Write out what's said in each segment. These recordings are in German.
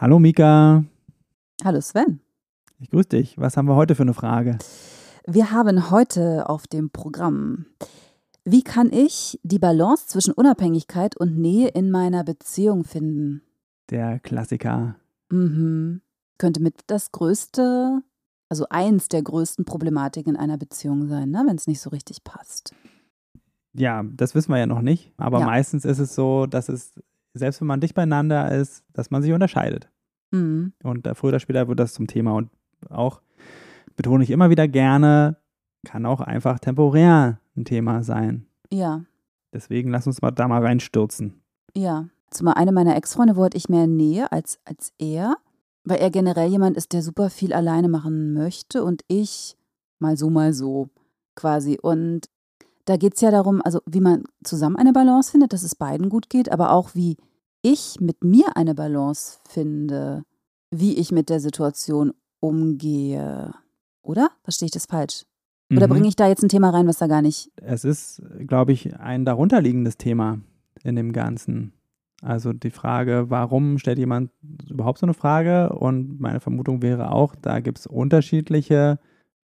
Hallo Mika. Hallo Sven. Ich grüße dich. Was haben wir heute für eine Frage? Wir haben heute auf dem Programm, wie kann ich die Balance zwischen Unabhängigkeit und Nähe in meiner Beziehung finden? Der Klassiker. Mhm. Könnte mit das größte, also eins der größten Problematiken in einer Beziehung sein, ne? wenn es nicht so richtig passt. Ja, das wissen wir ja noch nicht. Aber Ja. meistens ist es so, dass es, selbst wenn man dicht beieinander ist, dass man sich unterscheidet. Mhm. Und da früher oder später wird das zum Thema. Und auch betone ich immer wieder gerne, kann auch einfach temporär ein Thema sein. Ja, Deswegen lass uns mal da mal reinstürzen. ja. Zumal eine meiner Ex-Freunde wollte ich mehr Nähe als, als er, weil er generell jemand ist, der super viel alleine machen möchte und ich mal so, mal so quasi. Und da geht es ja darum, also wie man zusammen eine Balance findet, dass es beiden gut geht, aber auch wie ich mit mir eine Balance finde, wie ich mit der Situation umgehe. Oder? Verstehe ich das falsch? Oder Mhm. bringe ich da jetzt ein Thema rein, was da gar nicht. Es ist, glaube ich, ein darunterliegendes Thema in dem Ganzen. Also die Frage, warum stellt jemand überhaupt so eine Frage? Und meine Vermutung wäre auch, da gibt es unterschiedliche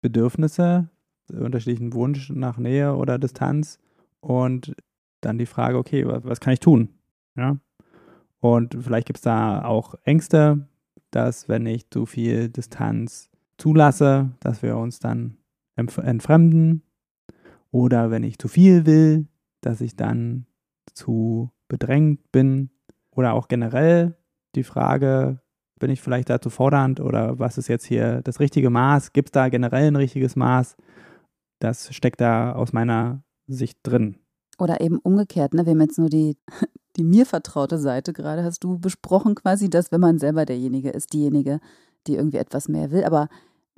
Bedürfnisse, unterschiedlichen Wunsch nach Nähe oder Distanz. Und dann die Frage, okay, was, was kann ich tun? Ja. Und vielleicht gibt es da auch Ängste, dass wenn ich zu viel Distanz zulasse, dass wir uns dann entf- entfremden oder wenn ich zu viel will, dass ich dann zu bedrängt bin. Oder auch generell die Frage, bin ich vielleicht da zu fordernd oder was ist jetzt hier das richtige Maß? Gibt es da generell ein richtiges Maß? Das steckt da aus meiner Sicht drin. Oder eben umgekehrt, ne? Wir haben jetzt nur die, die mir vertraute Seite gerade, hast du besprochen quasi, dass wenn man selber derjenige ist, diejenige, die irgendwie etwas mehr will, aber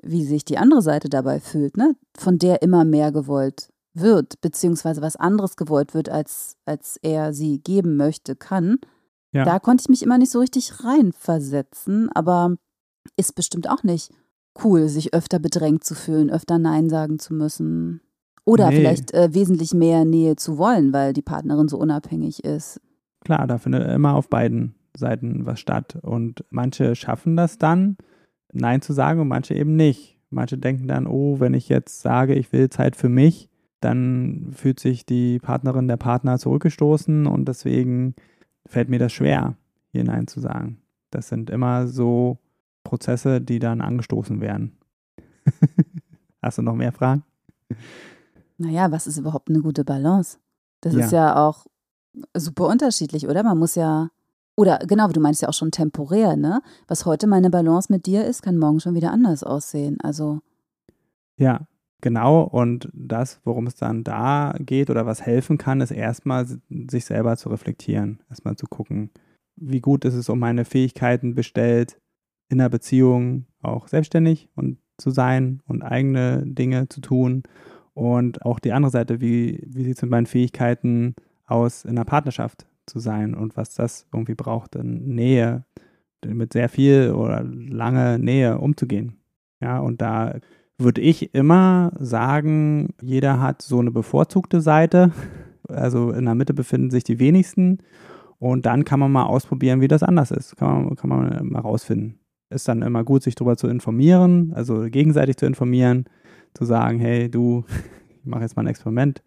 wie sich die andere Seite dabei fühlt, ne? Von der immer mehr gewollt wird, beziehungsweise was anderes gewollt wird, als, als er sie geben möchte, kann. Ja. Da konnte ich mich immer nicht so richtig reinversetzen, aber ist bestimmt auch nicht cool, sich öfter bedrängt zu fühlen, öfter Nein sagen zu müssen. Oder Nee. vielleicht äh, wesentlich mehr Nähe zu wollen, weil die Partnerin so unabhängig ist. Klar, da findet immer auf beiden Seiten was statt. Und manche schaffen das dann, Nein zu sagen und manche eben nicht. Manche denken dann, oh, wenn ich jetzt sage, ich will Zeit für mich, dann fühlt sich die Partnerin, der Partner zurückgestoßen und deswegen fällt mir das schwer, hier Nein zu sagen. Das sind immer so Prozesse, die dann angestoßen werden. Hast du noch mehr Fragen? Naja, was ist überhaupt eine gute Balance? Das Ja. ist ja auch super unterschiedlich, oder? Man muss ja, oder genau, du meinst ja auch schon temporär, ne? Was heute meine Balance mit dir ist, kann morgen schon wieder anders aussehen. Also, Ja, genau. Und das, worum es dann da geht oder was helfen kann, ist erstmal sich selber zu reflektieren. Erstmal zu gucken, wie gut ist es um meine Fähigkeiten bestellt, in der Beziehung auch selbstständig und zu sein und eigene Dinge zu tun. Und auch die andere Seite, wie, wie sieht es mit meinen Fähigkeiten aus, in der Partnerschaft zu sein und was das irgendwie braucht, in Nähe, mit sehr viel oder lange Nähe umzugehen. Ja, und da würde ich immer sagen, jeder hat so eine bevorzugte Seite. Also in der Mitte befinden sich die wenigsten. Und dann kann man mal ausprobieren, wie das anders ist. Kann man, kann man mal rausfinden. Ist dann immer gut, sich darüber zu informieren, also gegenseitig zu informieren, zu sagen, hey, du, ich mache jetzt mal ein Experiment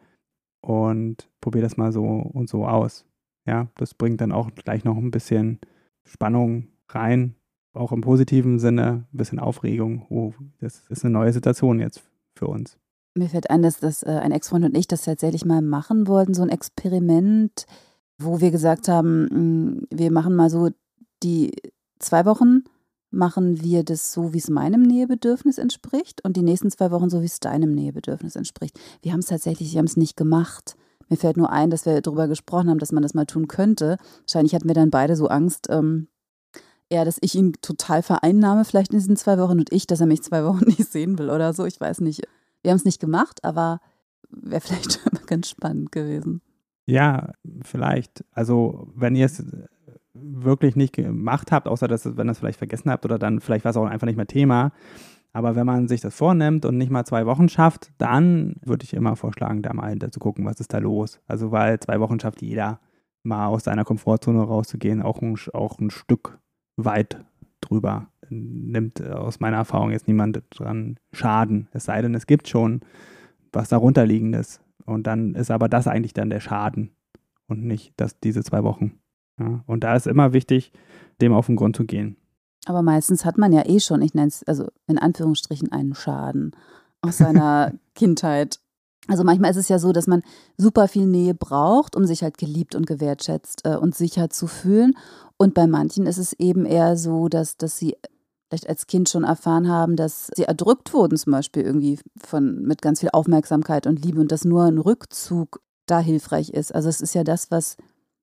und probiere das mal so und so aus. Ja, das bringt dann auch gleich noch ein bisschen Spannung rein, auch im positiven Sinne, ein bisschen Aufregung. Oh, das ist eine neue Situation jetzt für uns. mir fällt ein, dass das äh, ein Ex-Freund und ich das tatsächlich mal machen wollten, so ein Experiment, wo wir gesagt haben, mh, wir machen mal so die zwei Wochen machen wir das so, wie es meinem Nähebedürfnis entspricht und die nächsten zwei Wochen so, wie es deinem Nähebedürfnis entspricht. Wir haben es tatsächlich, wir haben es nicht gemacht. Mir fällt nur ein, dass wir darüber gesprochen haben, dass man das mal tun könnte. Wahrscheinlich hatten wir dann beide so Angst, ähm, eher, dass ich ihn total vereinnahme, vielleicht in diesen zwei Wochen und ich, dass er mich zwei Wochen nicht sehen will oder so. Ich weiß nicht. Wir haben es nicht gemacht, aber wäre vielleicht ganz spannend gewesen. Ja, vielleicht. Also, wenn ihr es wirklich nicht gemacht habt, außer dass, wenn ihr es vielleicht vergessen habt oder dann vielleicht war es auch einfach nicht mehr Thema. Aber wenn man sich das vornimmt und nicht mal zwei Wochen schafft, dann würde ich immer vorschlagen, da mal hinter zu gucken, was ist da los. Also, weil zwei Wochen schafft jeder, mal aus seiner Komfortzone rauszugehen, auch ein, auch ein Stück weit drüber. Nimmt aus meiner Erfahrung jetzt niemand dran Schaden. Es sei denn, es gibt schon was darunterliegendes. Und dann ist aber das eigentlich dann der Schaden und nicht das, diese zwei Wochen. Ja, und da ist immer wichtig, dem auf den Grund zu gehen. Aber meistens hat man ja eh schon, ich nenne es also in Anführungsstrichen einen Schaden aus seiner Kindheit. Also manchmal ist es ja so, dass man super viel Nähe braucht, um sich halt geliebt und gewertschätzt äh, und sicher zu fühlen. Und bei manchen ist es eben eher so, dass, dass sie vielleicht als Kind schon erfahren haben, dass sie erdrückt wurden, zum Beispiel irgendwie von, mit ganz viel Aufmerksamkeit und Liebe und dass nur ein Rückzug da hilfreich ist. Also es ist ja das, was,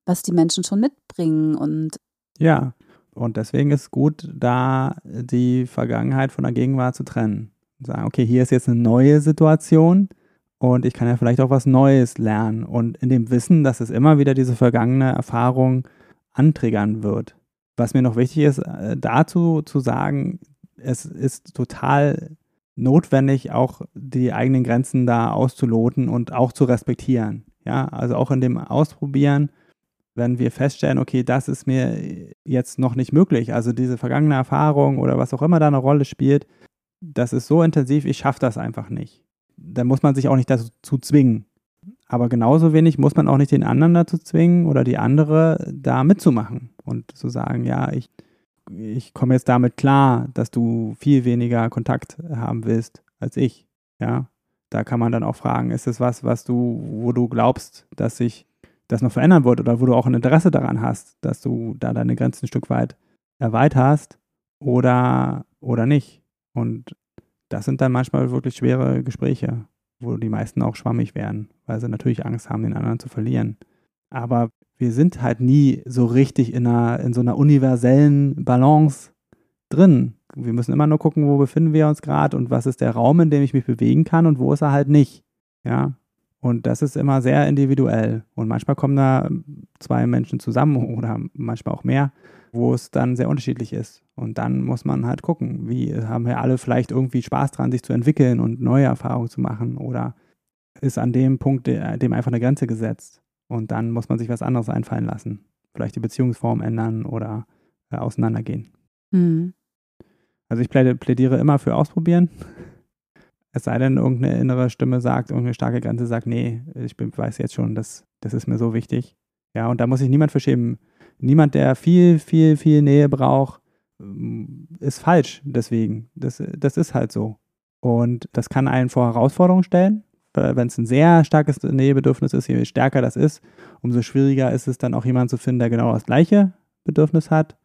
was die Menschen schon mitbringen und ja, und deswegen ist gut, da die Vergangenheit von der Gegenwart zu trennen. Und sagen, okay, hier ist jetzt eine neue Situation und ich kann ja vielleicht auch was Neues lernen. Und in dem Wissen, dass es immer wieder diese vergangene Erfahrung antriggern wird. Was mir noch wichtig ist, äh, dazu zu sagen, es ist total notwendig, auch die eigenen Grenzen da auszuloten und auch zu respektieren. Ja, also auch in dem Ausprobieren, wenn wir feststellen, okay, das ist mir jetzt noch nicht möglich, also diese vergangene Erfahrung oder was auch immer da eine Rolle spielt, das ist so intensiv, ich schaffe das einfach nicht. Dann muss man sich auch nicht dazu zwingen. Aber genauso wenig muss man auch nicht den anderen dazu zwingen oder die andere da mitzumachen und zu sagen, ja, ich, ich komme jetzt damit klar, dass du viel weniger Kontakt haben willst als ich. Ja, da kann man dann auch fragen, ist es was, was du, wo du glaubst, dass sich das noch verändern wird oder wo du auch ein Interesse daran hast, dass du da deine Grenzen ein Stück weit erweiterst oder, oder nicht. Und das sind dann manchmal wirklich schwere Gespräche wo die meisten auch schwammig werden, weil sie natürlich Angst haben, den anderen zu verlieren. Aber wir sind halt nie so richtig in, einer, in so einer universellen Balance drin. Wir müssen immer nur gucken, wo befinden wir uns gerade und was ist der Raum, in dem ich mich bewegen kann und wo ist er halt nicht. Ja. Und das ist immer sehr individuell. Und manchmal kommen da zwei Menschen zusammen oder manchmal auch mehr, wo es dann sehr unterschiedlich ist. Und dann muss man halt gucken, wie haben wir alle vielleicht irgendwie Spaß dran, sich zu entwickeln und neue Erfahrungen zu machen oder ist an dem Punkt dem einfach eine Grenze gesetzt. Und dann muss man sich was anderes einfallen lassen. Vielleicht die Beziehungsform ändern oder äh, auseinandergehen. Mhm. Also ich plädiere immer für Ausprobieren. Es sei denn, irgendeine innere Stimme sagt, irgendeine starke Grenze sagt, nee, ich bin, weiß jetzt schon, das, das ist mir so wichtig. Ja, und da muss sich niemand für. Niemand, der viel, viel, viel Nähe braucht, ist falsch deswegen. Das, das ist halt so. Und das kann einen vor Herausforderungen stellen. Wenn es ein sehr starkes Nähebedürfnis ist, je stärker das ist, umso schwieriger ist es dann auch jemanden zu finden, der genau das gleiche Bedürfnis hat.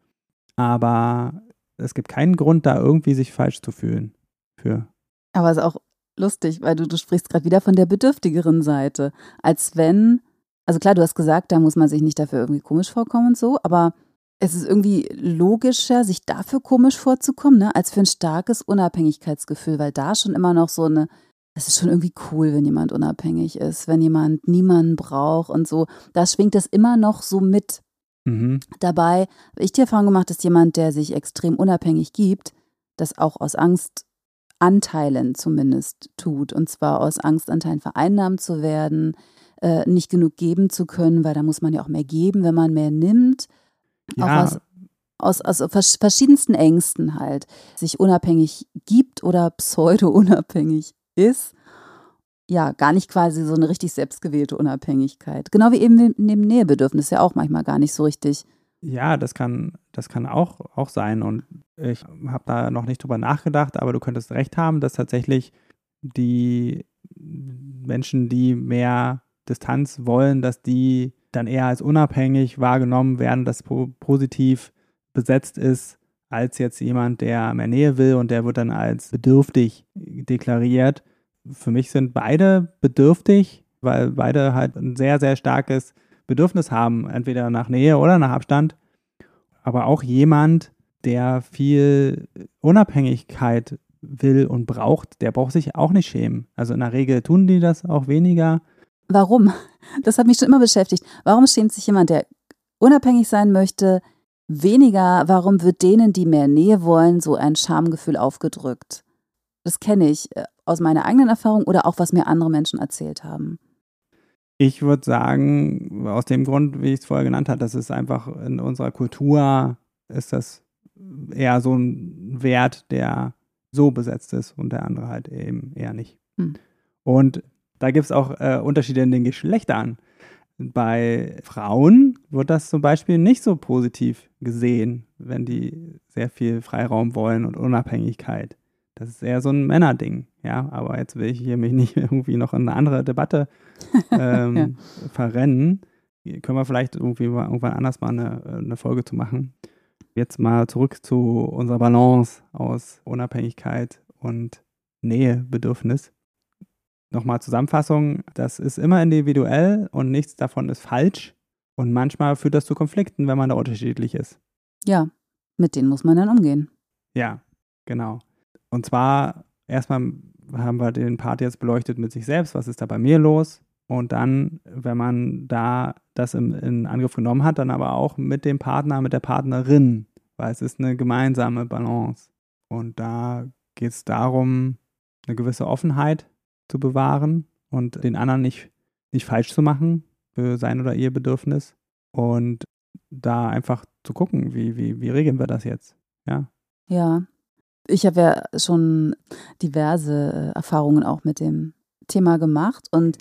Aber es gibt keinen Grund, da irgendwie sich falsch zu fühlen. Für. Aber es ist auch lustig, weil du, du sprichst gerade wieder von der bedürftigeren Seite. Als wenn, also klar, du hast gesagt, da muss man sich nicht dafür irgendwie komisch vorkommen und so, aber es ist irgendwie logischer, sich dafür komisch vorzukommen, ne, als für ein starkes Unabhängigkeitsgefühl, weil da schon immer noch so eine, es ist schon irgendwie cool, wenn jemand unabhängig ist, wenn jemand niemanden braucht und so. Da schwingt das immer noch so mit. Mhm. Dabei habe ich die Erfahrung gemacht, dass jemand, der sich extrem unabhängig gibt, das auch aus Angstanteilen zumindest tut. Und zwar aus Angstanteilen vereinnahmt zu werden, äh, nicht genug geben zu können, weil da muss man ja auch mehr geben, wenn man mehr nimmt. Ja. Auch aus, aus, aus verschiedensten Ängsten halt, sich unabhängig gibt oder pseudo-unabhängig ist. Ja, gar nicht quasi so eine richtig selbstgewählte Unabhängigkeit. Genau wie eben neben Nähebedürfnis ja auch manchmal gar nicht so richtig. Ja, das kann, das kann auch, auch sein. Und ich habe da noch nicht drüber nachgedacht, aber du könntest recht haben, dass tatsächlich die Menschen, die mehr Distanz wollen, dass die dann eher als unabhängig wahrgenommen werden, das positiv besetzt ist, als jetzt jemand, der mehr Nähe will und der wird dann als bedürftig deklariert. Für mich sind beide bedürftig, weil beide halt ein sehr, sehr starkes Bedürfnis haben, entweder nach Nähe oder nach Abstand. Aber auch jemand, der viel Unabhängigkeit will und braucht, der braucht sich auch nicht schämen. Also in der Regel tun die das auch weniger. Warum? Das hat mich schon immer beschäftigt. Warum schämt sich jemand, der unabhängig sein möchte, weniger? Warum wird denen, die mehr Nähe wollen, so ein Schamgefühl aufgedrückt? Das kenne ich äh, aus meiner eigenen Erfahrung oder auch, was mir andere Menschen erzählt haben. Ich würde sagen, aus dem Grund, wie ich es vorher genannt habe, das ist einfach in unserer Kultur, ist das eher so ein Wert, der so besetzt ist und der andere halt eben eher nicht. Hm. Und da gibt es auch äh, Unterschiede in den Geschlechtern. Bei Frauen wird das zum Beispiel nicht so positiv gesehen, wenn die sehr viel Freiraum wollen und Unabhängigkeit. Das ist eher so ein Männerding, ja. Aber jetzt will ich hier mich nicht irgendwie noch in eine andere Debatte ähm, ja. verrennen. Können wir vielleicht irgendwie mal, irgendwann anders mal eine, eine Folge zu machen. Jetzt mal zurück zu unserer Balance aus Unabhängigkeit und Nähebedürfnis. Nochmal Zusammenfassung, das ist immer individuell und nichts davon ist falsch. Und manchmal führt das zu Konflikten, wenn man da unterschiedlich ist. Ja, mit denen muss man dann umgehen. Ja, genau. Und zwar erstmal haben wir den Part jetzt beleuchtet mit sich selbst, was ist da bei mir los? Und dann, wenn man da das in, in Angriff genommen hat, dann aber auch mit dem Partner, mit der Partnerin, weil es ist eine gemeinsame Balance. Und da geht es darum, eine gewisse Offenheit zu bewahren und den anderen nicht, nicht falsch zu machen für sein oder ihr Bedürfnis. Und da einfach zu gucken, wie, wie, wie regeln wir das jetzt? Ja. Ja, ich habe ja schon diverse äh, Erfahrungen auch mit dem Thema gemacht und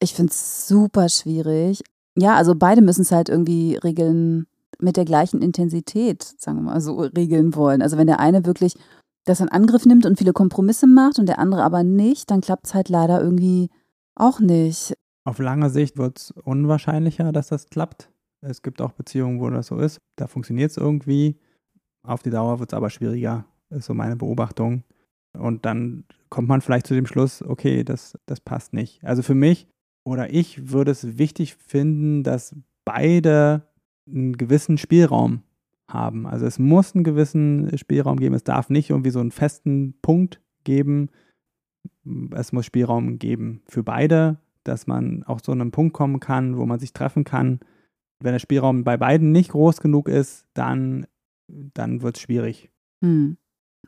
ich finde es super schwierig. Ja, also beide müssen es halt irgendwie regeln mit der gleichen Intensität, sagen wir mal so, regeln wollen. Also wenn der eine wirklich das in Angriff nimmt und viele Kompromisse macht und der andere aber nicht, dann klappt es halt leider irgendwie auch nicht. Auf lange Sicht wird es unwahrscheinlicher, dass das klappt. Es gibt auch Beziehungen, wo das so ist. Da funktioniert es irgendwie. Auf die Dauer wird es aber schwieriger ist so meine Beobachtung. Und dann kommt man vielleicht zu dem Schluss, okay, das, das passt nicht. Also für mich oder ich würde es wichtig finden, dass beide einen gewissen Spielraum haben. Also es muss einen gewissen Spielraum geben. Es darf nicht irgendwie so einen festen Punkt geben. Es muss Spielraum geben für beide, dass man auch zu einem Punkt kommen kann, wo man sich treffen kann. Wenn der Spielraum bei beiden nicht groß genug ist, dann, dann wird es schwierig. Hm.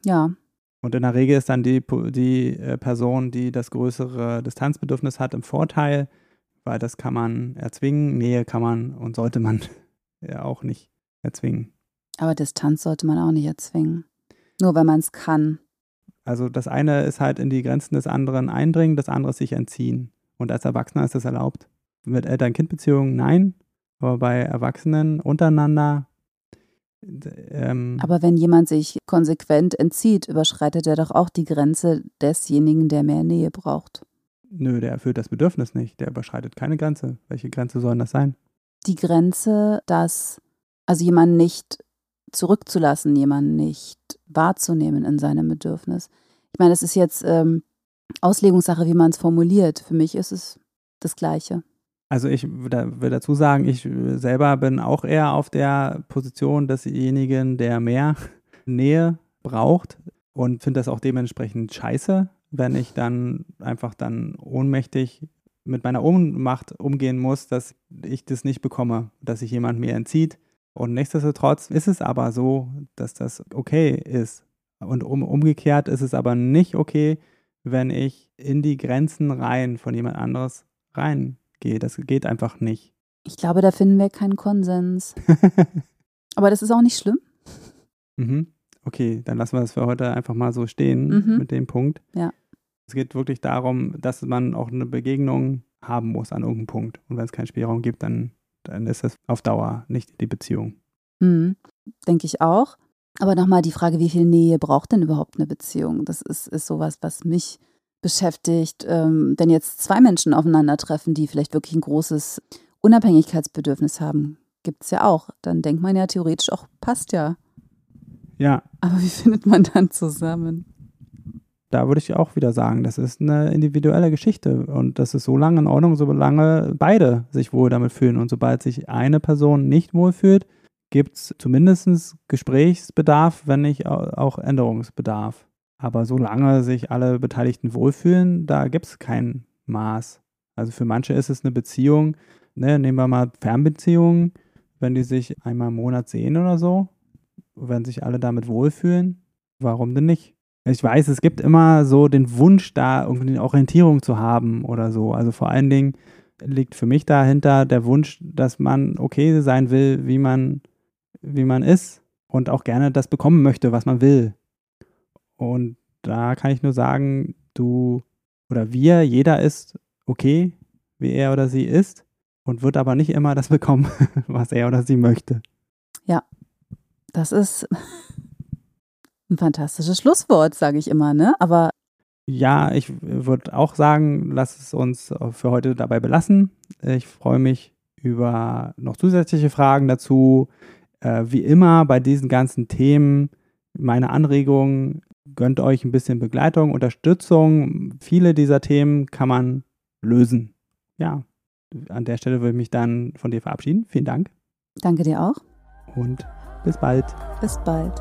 Ja. Und in der Regel ist dann die, die äh, Person, die das größere Distanzbedürfnis hat, im Vorteil, weil das kann man erzwingen. Nähe kann man und sollte man ja auch nicht erzwingen. Aber Distanz sollte man auch nicht erzwingen. Nur wenn man es kann. Also das eine ist halt in die Grenzen des anderen eindringen, das andere sich entziehen. Und als Erwachsener ist das erlaubt. Mit Eltern-Kind-Beziehungen nein, aber bei Erwachsenen untereinander ähm, Aber wenn jemand sich konsequent entzieht, überschreitet er doch auch die Grenze desjenigen, der mehr Nähe braucht. Nö, der erfüllt das Bedürfnis nicht. Der überschreitet keine Grenze. Welche Grenze soll das sein? Die Grenze, dass, also jemanden nicht zurückzulassen, jemanden nicht wahrzunehmen in seinem Bedürfnis. Ich meine, es ist jetzt ähm, Auslegungssache, wie man es formuliert. Für mich ist es das Gleiche. Also ich will dazu sagen, ich selber bin auch eher auf der Position desjenigen, der mehr Nähe braucht und finde das auch dementsprechend scheiße, wenn ich dann einfach dann ohnmächtig mit meiner Ohnmacht umgehen muss, dass ich das nicht bekomme, dass sich jemand mir entzieht. Und nichtsdestotrotz ist es aber so, dass das okay ist. Und um, umgekehrt ist es aber nicht okay, wenn ich in die Grenzen rein von jemand anderes rein gehe. Das geht einfach nicht. Ich glaube, da finden wir keinen Konsens. Aber das ist auch nicht schlimm. Mhm. Okay, dann lassen wir das für heute einfach mal so stehen mhm. mit dem Punkt. Ja. Es geht wirklich darum, dass man auch eine Begegnung haben muss an irgendeinem Punkt. Und wenn es keinen Spielraum gibt, dann, dann ist das auf Dauer nicht die Beziehung. Mhm. Denke ich auch. Aber nochmal die Frage, wie viel Nähe braucht denn überhaupt eine Beziehung? Das ist, ist sowas, was mich beschäftigt, ähm, wenn jetzt zwei Menschen aufeinandertreffen, die vielleicht wirklich ein großes Unabhängigkeitsbedürfnis haben, gibt es ja auch. Dann denkt man ja theoretisch auch, passt ja. Ja. Aber wie findet man dann zusammen? Da würde ich auch wieder sagen, das ist eine individuelle Geschichte und das ist so lange in Ordnung, solange beide sich wohl damit fühlen. Und sobald sich eine Person nicht wohl fühlt, gibt es zumindest Gesprächsbedarf, wenn nicht auch Änderungsbedarf. Aber solange sich alle Beteiligten wohlfühlen, da gibt es kein Maß. Also für manche ist es eine Beziehung, ne, nehmen wir mal Fernbeziehungen, wenn die sich einmal im Monat sehen oder so, wenn sich alle damit wohlfühlen, warum denn nicht? Ich weiß, es gibt immer so den Wunsch, da irgendwie eine Orientierung zu haben oder so. Also vor allen Dingen liegt für mich dahinter der Wunsch, dass man okay sein will, wie man, wie man ist und auch gerne das bekommen möchte, was man will. Und da kann ich nur sagen, du oder wir, jeder ist okay, wie er oder sie ist und wird aber nicht immer das bekommen, was er oder sie möchte. Ja, das ist ein fantastisches Schlusswort, sage ich immer, ne? Aber ja, ich würde auch sagen, lass es uns für heute dabei belassen. Ich freue mich über noch zusätzliche Fragen dazu. Äh, wie immer bei diesen ganzen Themen meine Anregungen. Gönnt euch ein bisschen Begleitung, Unterstützung. Viele dieser Themen kann man lösen. Ja, an der Stelle würde ich mich dann von dir verabschieden. Vielen Dank. Danke dir auch. Und bis bald. Bis bald.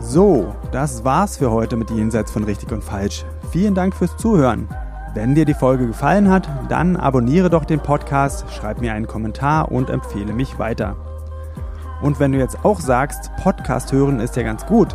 So, das war's für heute mit Jenseits von Richtig und Falsch. Vielen Dank fürs Zuhören. Wenn dir die Folge gefallen hat, dann abonniere doch den Podcast, schreib mir einen Kommentar und empfehle mich weiter. Und wenn du jetzt auch sagst, Podcast hören ist ja ganz gut,